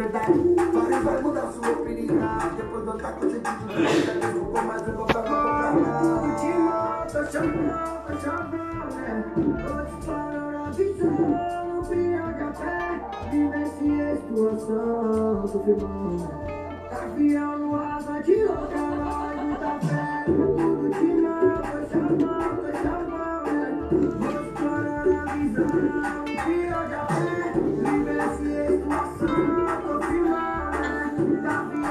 verdade. Parei, vai mudar sua opinião. Depois do ataque, eu senti de volta. Eu vou mais eu não tava comprando. De volta, chamada, chamada. Né? Antes para a visão, de pé. Vive esse situação, tô firmando. Tá no asa de outra, vai da fé. Tudo de novo, chamada, chamada. Né? Antes para a visão, briaga